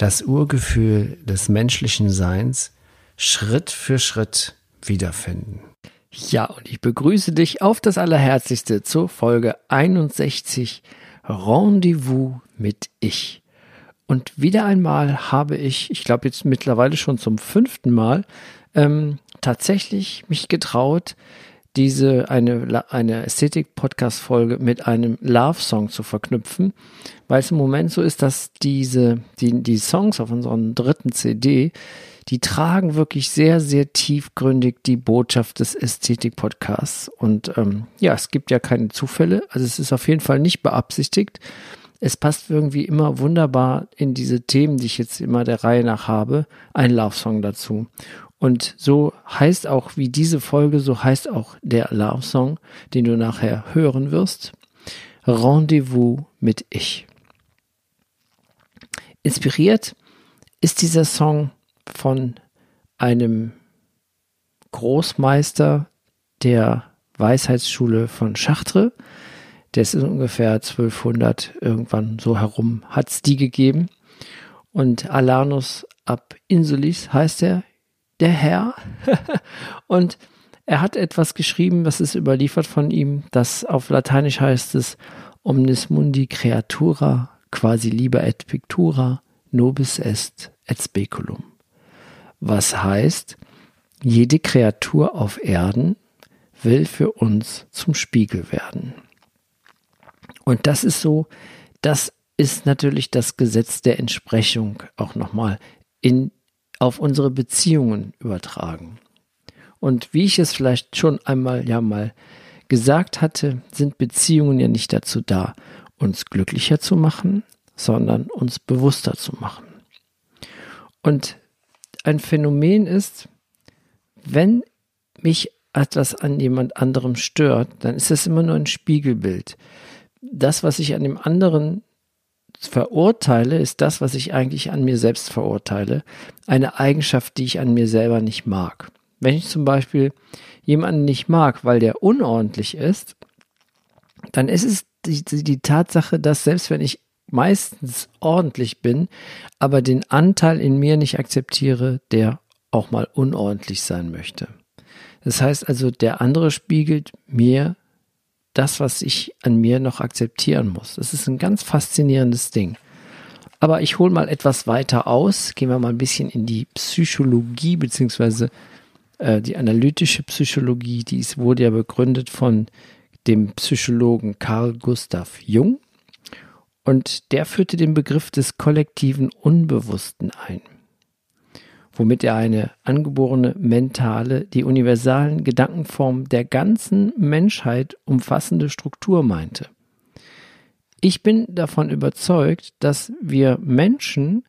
das Urgefühl des menschlichen Seins Schritt für Schritt wiederfinden. Ja, und ich begrüße dich auf das Allerherzlichste zur Folge 61 Rendezvous mit Ich. Und wieder einmal habe ich, ich glaube jetzt mittlerweile schon zum fünften Mal, ähm, tatsächlich mich getraut, diese eine, eine Ästhetik-Podcast-Folge mit einem Love-Song zu verknüpfen, weil es im Moment so ist, dass diese, die, die Songs auf unserer dritten CD, die tragen wirklich sehr, sehr tiefgründig die Botschaft des Ästhetik-Podcasts. Und ähm, ja, es gibt ja keine Zufälle, also es ist auf jeden Fall nicht beabsichtigt. Es passt irgendwie immer wunderbar in diese Themen, die ich jetzt immer der Reihe nach habe, ein Love-Song dazu. Und so heißt auch wie diese Folge, so heißt auch der Love-Song, den du nachher hören wirst. Rendezvous mit Ich. Inspiriert ist dieser Song von einem Großmeister der Weisheitsschule von Chartres. Der ist ungefähr 1200 irgendwann so herum, hat es die gegeben. Und Alanus ab Insulis heißt er, der Herr. und er hat etwas geschrieben, das ist überliefert von ihm, das auf Lateinisch heißt es Omnis mundi creatura, quasi liber et pictura, nobis est et speculum. Was heißt, jede Kreatur auf Erden will für uns zum Spiegel werden. Und das ist so, das ist natürlich das Gesetz der Entsprechung auch nochmal in auf unsere Beziehungen übertragen. Und wie ich es vielleicht schon einmal ja mal gesagt hatte, sind Beziehungen ja nicht dazu da, uns glücklicher zu machen, sondern uns bewusster zu machen. Und ein Phänomen ist, wenn mich etwas an jemand anderem stört, dann ist das immer nur ein Spiegelbild. Das, was ich an dem anderen verurteile, ist das, was ich eigentlich an mir selbst verurteile. Eine Eigenschaft, die ich an mir selber nicht mag. Wenn ich zum Beispiel jemanden nicht mag, weil der unordentlich ist, dann ist es die, die Tatsache, dass selbst wenn ich meistens ordentlich bin, aber den Anteil in mir nicht akzeptiere, der auch mal unordentlich sein möchte. Das heißt also, der andere spiegelt mir das, was ich an mir noch akzeptieren muss. Das ist ein ganz faszinierendes Ding. Aber ich hole mal etwas weiter aus. Gehen wir mal ein bisschen in die Psychologie beziehungsweise äh, die analytische Psychologie. Die ist, wurde ja begründet von dem Psychologen Carl Gustav Jung. Und der führte den Begriff des kollektiven Unbewussten ein womit er eine angeborene mentale, die universalen Gedankenformen der ganzen Menschheit umfassende Struktur meinte. Ich bin davon überzeugt, dass wir Menschen,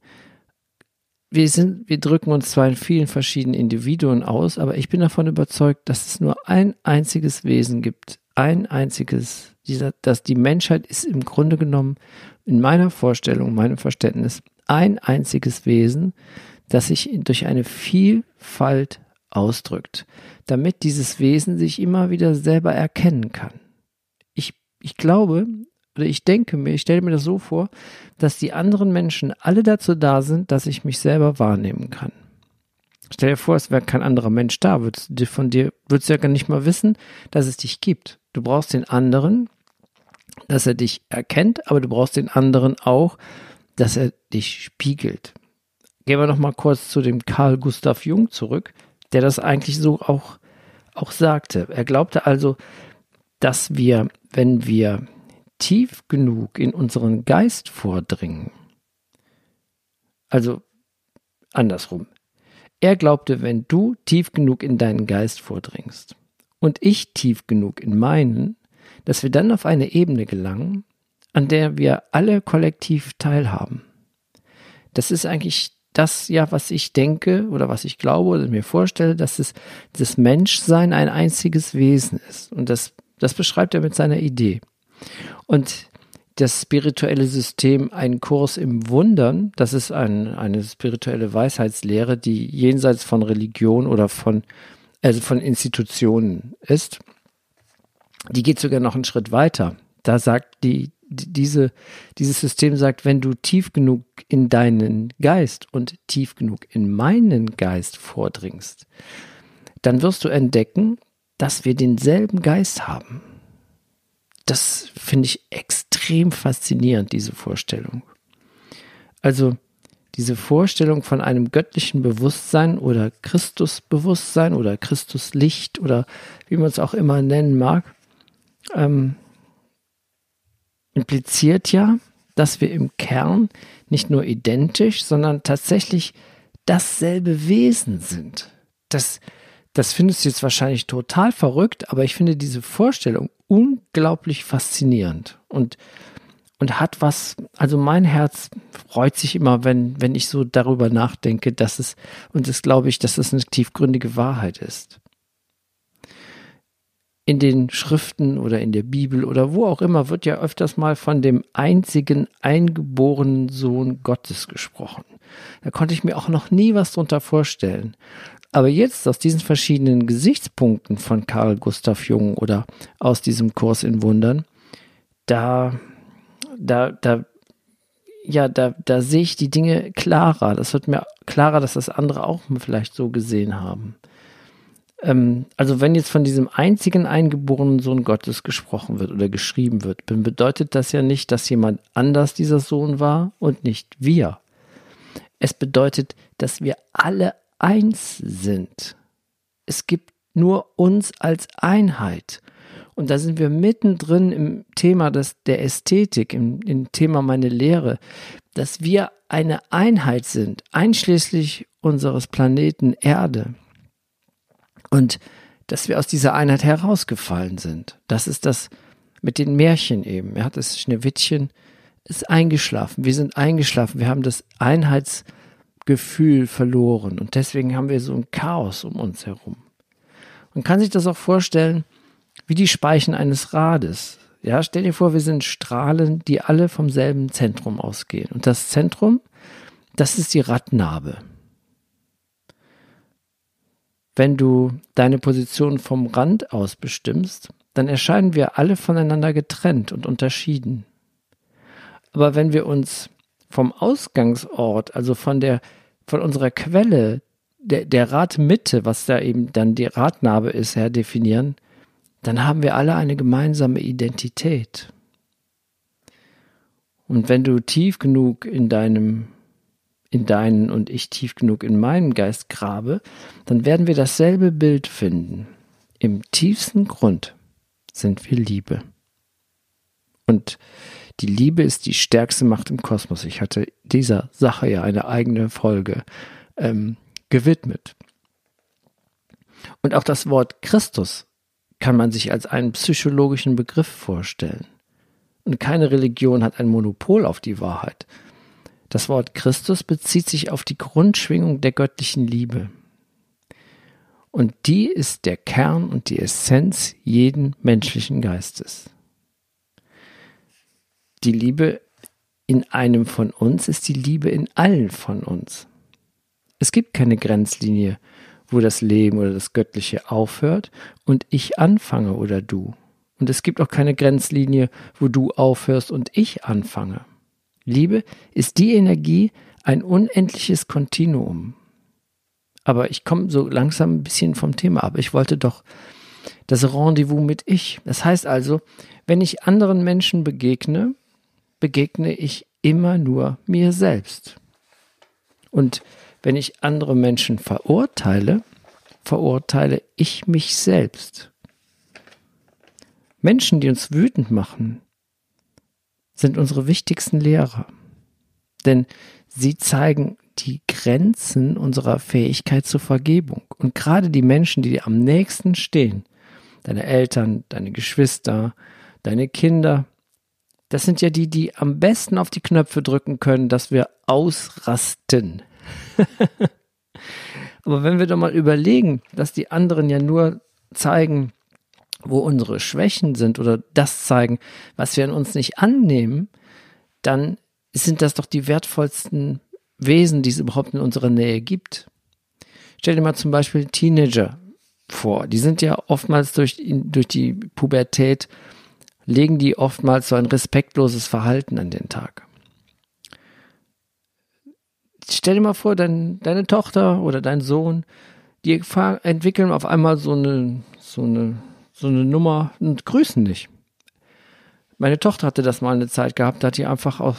wir sind, wir drücken uns zwar in vielen verschiedenen Individuen aus, aber ich bin davon überzeugt, dass es nur ein einziges Wesen gibt, ein einziges, dieser, dass die Menschheit ist im Grunde genommen in meiner Vorstellung, meinem Verständnis ein einziges Wesen, das sich durch eine Vielfalt ausdrückt, damit dieses Wesen sich immer wieder selber erkennen kann. Ich, ich glaube, oder ich denke mir, ich stelle mir das so vor, dass die anderen Menschen alle dazu da sind, dass ich mich selber wahrnehmen kann. Stell dir vor, es wäre kein anderer Mensch da, würdest du von dir, würdest du ja gar nicht mal wissen, dass es dich gibt. Du brauchst den anderen, dass er dich erkennt, aber du brauchst den anderen auch, dass er dich spiegelt gehen wir noch mal kurz zu dem Karl Gustav Jung zurück, der das eigentlich so auch, auch sagte. Er glaubte also, dass wir, wenn wir tief genug in unseren Geist vordringen, also andersrum, er glaubte, wenn du tief genug in deinen Geist vordringst und ich tief genug in meinen, dass wir dann auf eine Ebene gelangen, an der wir alle kollektiv teilhaben. Das ist eigentlich das ja, was ich denke oder was ich glaube oder mir vorstelle, dass es das Menschsein ein einziges Wesen ist. Und das, das beschreibt er mit seiner Idee. Und das spirituelle System Ein Kurs im Wundern, das ist ein, eine spirituelle Weisheitslehre, die jenseits von Religion oder von, also von Institutionen ist. Die geht sogar noch einen Schritt weiter. Da sagt die, diese, dieses System sagt, wenn du tief genug in deinen Geist und tief genug in meinen Geist vordringst, dann wirst du entdecken, dass wir denselben Geist haben. Das finde ich extrem faszinierend, diese Vorstellung. Also diese Vorstellung von einem göttlichen Bewusstsein oder Christusbewusstsein oder Christuslicht oder wie man es auch immer nennen mag, ähm, impliziert ja, dass wir im Kern nicht nur identisch, sondern tatsächlich dasselbe Wesen sind. Das, das findest du jetzt wahrscheinlich total verrückt, aber ich finde diese Vorstellung unglaublich faszinierend und, und hat was, also mein Herz freut sich immer, wenn, wenn ich so darüber nachdenke, dass es, und das glaube ich, dass es eine tiefgründige Wahrheit ist in den Schriften oder in der Bibel oder wo auch immer wird ja öfters mal von dem einzigen eingeborenen Sohn Gottes gesprochen. Da konnte ich mir auch noch nie was drunter vorstellen. Aber jetzt aus diesen verschiedenen Gesichtspunkten von Karl Gustav Jung oder aus diesem Kurs in Wundern, da, da, da, ja, da, da sehe ich die Dinge klarer. Das wird mir klarer, dass das andere auch vielleicht so gesehen haben ähm, also wenn jetzt von diesem einzigen eingeborenen Sohn Gottes gesprochen wird oder geschrieben wird, dann bedeutet das ja nicht, dass jemand anders dieser Sohn war und nicht wir. Es bedeutet, dass wir alle eins sind. Es gibt nur uns als Einheit. Und da sind wir mittendrin im Thema des, der Ästhetik, im, im Thema meine Lehre, dass wir eine Einheit sind, einschließlich unseres Planeten Erde. Und dass wir aus dieser Einheit herausgefallen sind. Das ist das mit den Märchen eben. Er hat das Schneewittchen ist eingeschlafen. Wir sind eingeschlafen. Wir haben das Einheitsgefühl verloren. Und deswegen haben wir so ein Chaos um uns herum. Man kann sich das auch vorstellen wie die Speichen eines Rades. Ja, stell dir vor, wir sind Strahlen, die alle vom selben Zentrum ausgehen. Und das Zentrum, das ist die Radnabe. Wenn du deine Position vom Rand aus bestimmst, dann erscheinen wir alle voneinander getrennt und unterschieden. Aber wenn wir uns vom Ausgangsort, also von der, von unserer Quelle, der, der Radmitte, was da eben dann die Radnabe ist, her definieren, dann haben wir alle eine gemeinsame Identität. Und wenn du tief genug in deinem in deinen und ich tief genug in meinen Geist grabe, dann werden wir dasselbe Bild finden. Im tiefsten Grund sind wir Liebe. Und die Liebe ist die stärkste Macht im Kosmos. Ich hatte dieser Sache ja eine eigene Folge ähm, gewidmet. Und auch das Wort Christus kann man sich als einen psychologischen Begriff vorstellen. Und keine Religion hat ein Monopol auf die Wahrheit. Das Wort Christus bezieht sich auf die Grundschwingung der göttlichen Liebe. Und die ist der Kern und die Essenz jeden menschlichen Geistes. Die Liebe in einem von uns ist die Liebe in allen von uns. Es gibt keine Grenzlinie, wo das Leben oder das Göttliche aufhört und ich anfange oder du. Und es gibt auch keine Grenzlinie, wo du aufhörst und ich anfange. Liebe ist die Energie, ein unendliches Kontinuum. Aber ich komme so langsam ein bisschen vom Thema ab. Ich wollte doch das Rendezvous mit ich. Das heißt also, wenn ich anderen Menschen begegne, begegne ich immer nur mir selbst. Und wenn ich andere Menschen verurteile, verurteile ich mich selbst. Menschen, die uns wütend machen, sind unsere wichtigsten Lehrer. Denn sie zeigen die Grenzen unserer Fähigkeit zur Vergebung. Und gerade die Menschen, die dir am nächsten stehen, deine Eltern, deine Geschwister, deine Kinder, das sind ja die, die am besten auf die Knöpfe drücken können, dass wir ausrasten. Aber wenn wir doch mal überlegen, dass die anderen ja nur zeigen, wo unsere Schwächen sind oder das zeigen, was wir an uns nicht annehmen, dann sind das doch die wertvollsten Wesen, die es überhaupt in unserer Nähe gibt. Stell dir mal zum Beispiel Teenager vor. Die sind ja oftmals durch, durch die Pubertät, legen die oftmals so ein respektloses Verhalten an den Tag. Stell dir mal vor, dein, deine Tochter oder dein Sohn, die entwickeln auf einmal so eine, so eine, so eine Nummer und grüßen dich. Meine Tochter hatte das mal eine Zeit gehabt, da hat die einfach auch,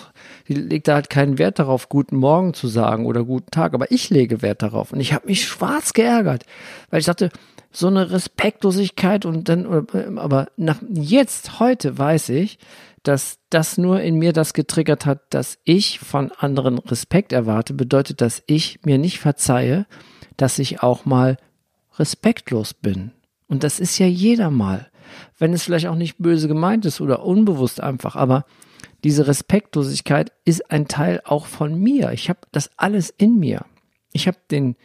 die legte halt keinen Wert darauf, guten Morgen zu sagen oder guten Tag, aber ich lege Wert darauf. Und ich habe mich schwarz geärgert, weil ich dachte, so eine Respektlosigkeit und dann, aber nach jetzt, heute weiß ich, dass das nur in mir das getriggert hat, dass ich von anderen Respekt erwarte, bedeutet, dass ich mir nicht verzeihe, dass ich auch mal respektlos bin. Und das ist ja jeder mal wenn es vielleicht auch nicht böse gemeint ist oder unbewusst einfach, aber diese Respektlosigkeit ist ein Teil auch von mir. Ich habe das alles in mir. Ich habe den,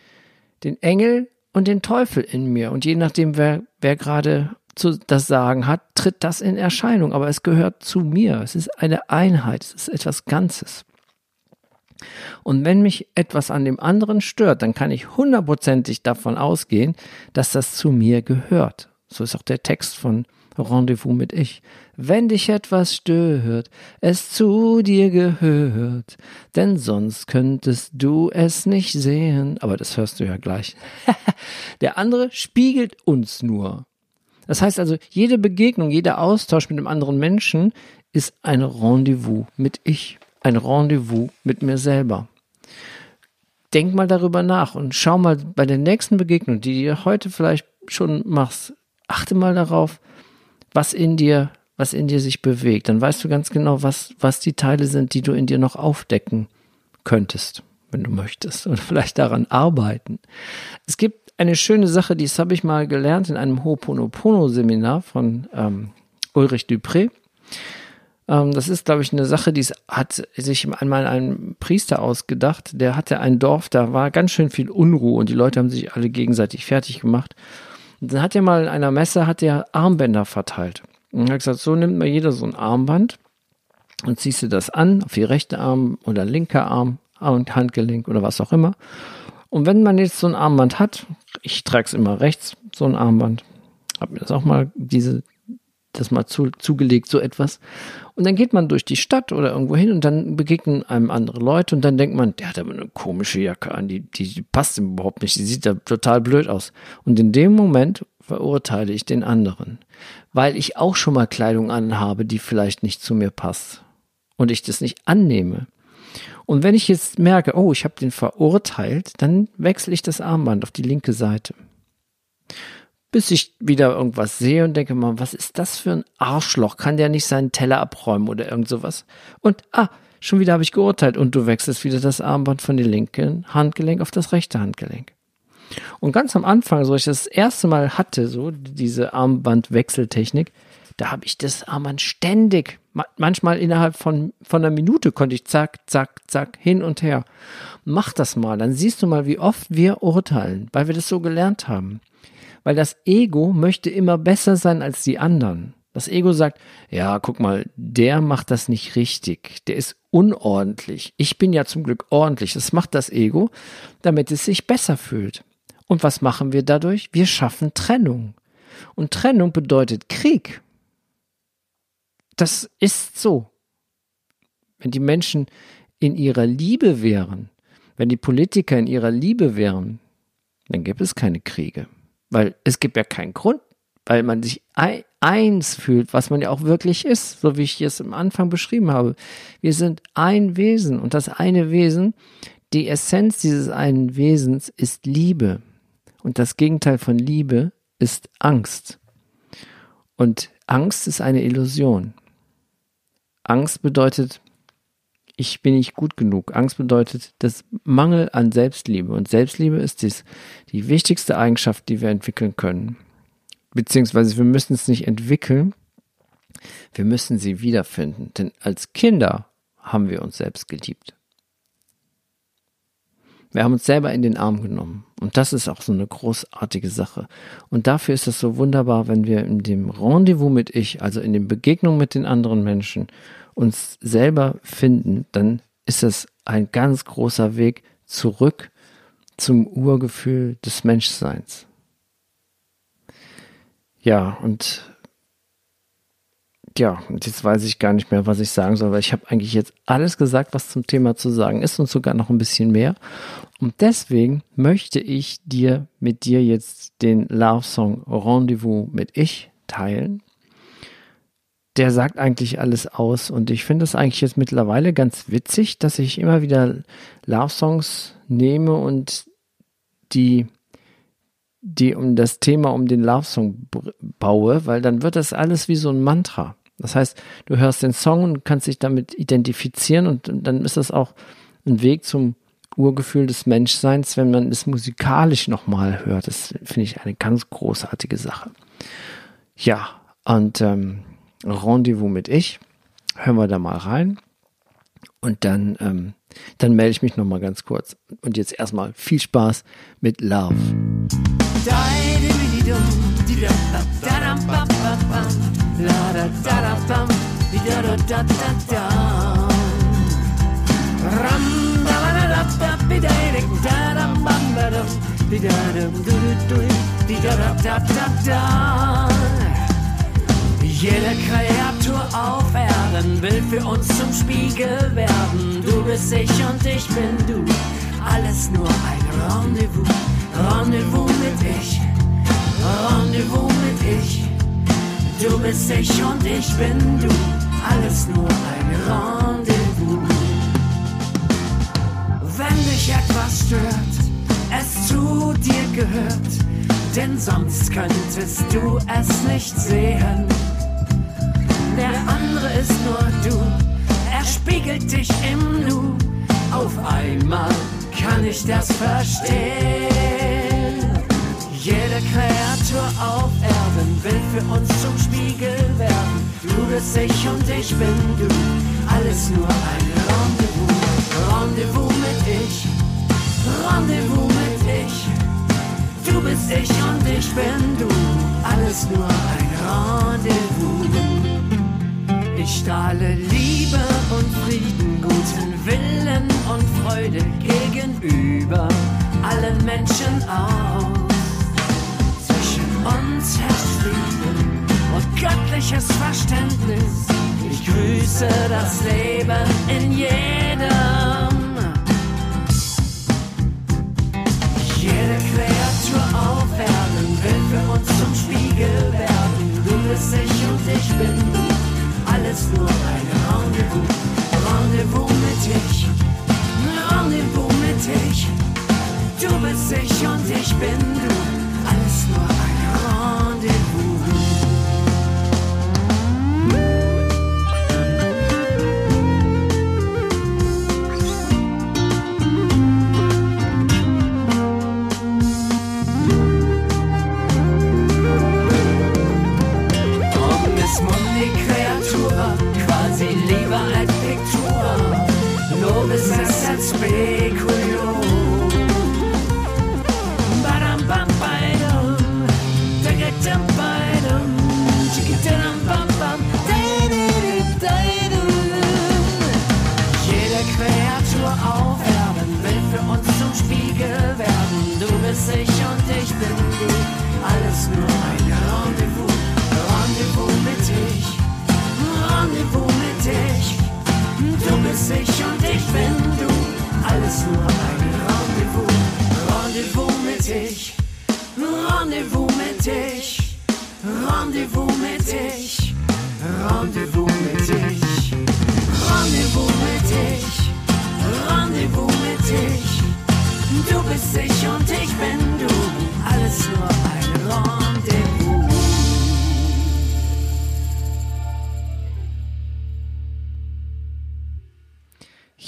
den Engel und den Teufel in mir. Und je nachdem, wer, wer gerade das Sagen hat, tritt das in Erscheinung. Aber es gehört zu mir. Es ist eine Einheit. Es ist etwas Ganzes. Und wenn mich etwas an dem anderen stört, dann kann ich hundertprozentig davon ausgehen, dass das zu mir gehört. So ist auch der Text von Rendezvous mit Ich. Wenn dich etwas stört, es zu dir gehört, denn sonst könntest du es nicht sehen. Aber das hörst du ja gleich. der andere spiegelt uns nur. Das heißt also, jede Begegnung, jeder Austausch mit einem anderen Menschen ist ein Rendezvous mit Ich, ein Rendezvous mit mir selber. Denk mal darüber nach und schau mal bei der nächsten Begegnung, die du heute vielleicht schon machst, achte mal darauf, was in dir, was in dir sich bewegt. Dann weißt du ganz genau, was, was die Teile sind, die du in dir noch aufdecken könntest, wenn du möchtest, oder vielleicht daran arbeiten. Es gibt eine schöne Sache, die habe ich mal gelernt in einem Ho'oponopono-Seminar von ähm, Ulrich Dupré. Ähm, das ist, glaube ich, eine Sache, die hat sich einmal ein Priester ausgedacht. Der hatte ein Dorf, da war ganz schön viel Unruhe und die Leute haben sich alle gegenseitig fertig gemacht. Und dann hat er mal in einer Messe hat er Armbänder verteilt. Und er hat gesagt, so nimmt mal jeder so ein Armband und ziehst du das an auf die rechte Arm oder linke Arm und Handgelenk oder was auch immer. Und wenn man jetzt so ein Armband hat, ich trage es immer rechts, so ein Armband, habe mir das auch mal diese das mal zu, zugelegt, so etwas. Und dann geht man durch die Stadt oder irgendwo hin und dann begegnen einem andere Leute und dann denkt man, der hat aber eine komische Jacke an, die, die, die passt ihm überhaupt nicht, die sieht da total blöd aus. Und in dem Moment verurteile ich den anderen, weil ich auch schon mal Kleidung anhabe, die vielleicht nicht zu mir passt und ich das nicht annehme. Und wenn ich jetzt merke, oh, ich habe den verurteilt, dann wechsle ich das Armband auf die linke Seite bis ich wieder irgendwas sehe und denke mal, was ist das für ein Arschloch? Kann der nicht seinen Teller abräumen oder irgend sowas? Und ah, schon wieder habe ich geurteilt und du wechselst wieder das Armband von dem linken Handgelenk auf das rechte Handgelenk. Und ganz am Anfang, so ich das erste Mal hatte, so diese Armbandwechseltechnik, da habe ich das Armband ständig, manchmal innerhalb von, von einer Minute konnte ich zack, zack, zack, hin und her. Mach das mal, dann siehst du mal, wie oft wir urteilen, weil wir das so gelernt haben. Weil das Ego möchte immer besser sein als die anderen. Das Ego sagt, ja, guck mal, der macht das nicht richtig, der ist unordentlich. Ich bin ja zum Glück ordentlich. Das macht das Ego, damit es sich besser fühlt. Und was machen wir dadurch? Wir schaffen Trennung. Und Trennung bedeutet Krieg. Das ist so. Wenn die Menschen in ihrer Liebe wären, wenn die Politiker in ihrer Liebe wären, dann gäbe es keine Kriege. Weil es gibt ja keinen Grund, weil man sich eins fühlt, was man ja auch wirklich ist, so wie ich es am Anfang beschrieben habe. Wir sind ein Wesen und das eine Wesen, die Essenz dieses einen Wesens ist Liebe. Und das Gegenteil von Liebe ist Angst. Und Angst ist eine Illusion. Angst bedeutet, ich bin nicht gut genug. Angst bedeutet das Mangel an Selbstliebe. Und Selbstliebe ist dies, die wichtigste Eigenschaft, die wir entwickeln können. Beziehungsweise wir müssen es nicht entwickeln, wir müssen sie wiederfinden. Denn als Kinder haben wir uns selbst geliebt. Wir haben uns selber in den Arm genommen. Und das ist auch so eine großartige Sache. Und dafür ist es so wunderbar, wenn wir in dem Rendezvous mit Ich, also in den Begegnungen mit den anderen Menschen, uns selber finden, dann ist das ein ganz großer Weg zurück zum Urgefühl des Menschseins. Ja, und ja, und jetzt weiß ich gar nicht mehr, was ich sagen soll, weil ich habe eigentlich jetzt alles gesagt, was zum Thema zu sagen ist und sogar noch ein bisschen mehr. Und deswegen möchte ich dir mit dir jetzt den Love Song Rendezvous mit Ich teilen. Der sagt eigentlich alles aus und ich finde es eigentlich jetzt mittlerweile ganz witzig, dass ich immer wieder Love Songs nehme und die die um das Thema um den Love Song baue, weil dann wird das alles wie so ein Mantra. Das heißt, du hörst den Song und kannst dich damit identifizieren und dann ist das auch ein Weg zum Urgefühl des Menschseins, wenn man es musikalisch nochmal hört. Das finde ich eine ganz großartige Sache. Ja, und ähm, Rendezvous mit ich. Hören wir da mal rein. Und dann, ähm, dann melde ich mich nochmal ganz kurz. Und jetzt erstmal viel Spaß mit Love. Jede Kreatur auf Erden will für uns zum Spiegel werden. Du bist ich und ich bin du. Alles nur ein Rendezvous. Rendezvous mit ich. Rendezvous mit ich. Du bist ich und ich bin du, alles nur ein Rendezvous. Wenn dich etwas stört, es zu dir gehört, denn sonst könntest du es nicht sehen. Der andere ist nur du, er spiegelt dich im Nu. Auf einmal kann ich das verstehen. Jede Kreatur auf Erden will für uns zum Spiegel werden. Du bist ich und ich bin du, alles nur ein Rendezvous. Rendezvous mit ich, Rendezvous mit ich. Du bist ich und ich bin du, alles nur ein Rendezvous. Ich strahle Liebe und Frieden, guten Willen und Freude gegenüber allen Menschen aus uns herrscht Frieden und göttliches Verständnis. Ich grüße das Leben in jedem. you.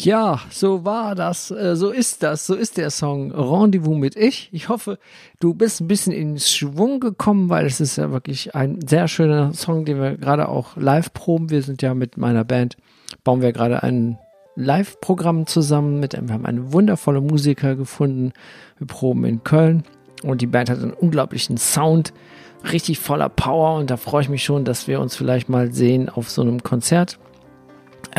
Ja, so war das, äh, so ist das, so ist der Song Rendezvous mit Ich. Ich hoffe, du bist ein bisschen in Schwung gekommen, weil es ist ja wirklich ein sehr schöner Song, den wir gerade auch live proben. Wir sind ja mit meiner Band, bauen wir gerade ein Live-Programm zusammen mit, wir haben eine wundervolle Musiker gefunden. Wir proben in Köln und die Band hat einen unglaublichen Sound, richtig voller Power und da freue ich mich schon, dass wir uns vielleicht mal sehen auf so einem Konzert.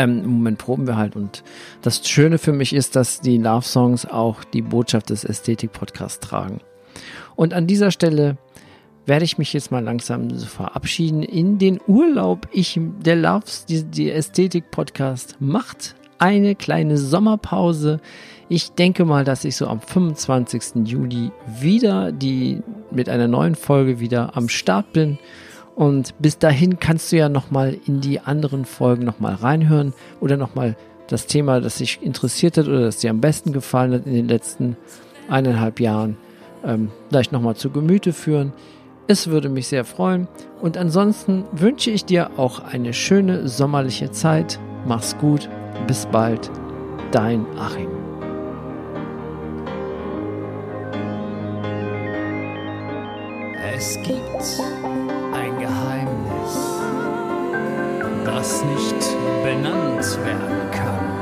Ähm, Im Moment proben wir halt und das Schöne für mich ist, dass die Love Songs auch die Botschaft des Ästhetik-Podcasts tragen. Und an dieser Stelle werde ich mich jetzt mal langsam verabschieden in den Urlaub. Ich, der Loves, die, die Ästhetik-Podcast macht eine kleine Sommerpause. Ich denke mal, dass ich so am 25. Juli wieder die mit einer neuen Folge wieder am Start bin. Und bis dahin kannst du ja nochmal in die anderen Folgen nochmal reinhören oder nochmal das Thema, das dich interessiert hat oder das dir am besten gefallen hat in den letzten eineinhalb Jahren, ähm, vielleicht nochmal zu Gemüte führen. Es würde mich sehr freuen. Und ansonsten wünsche ich dir auch eine schöne sommerliche Zeit. Mach's gut. Bis bald. Dein Achim. Es gibt das nicht benannt werden kann.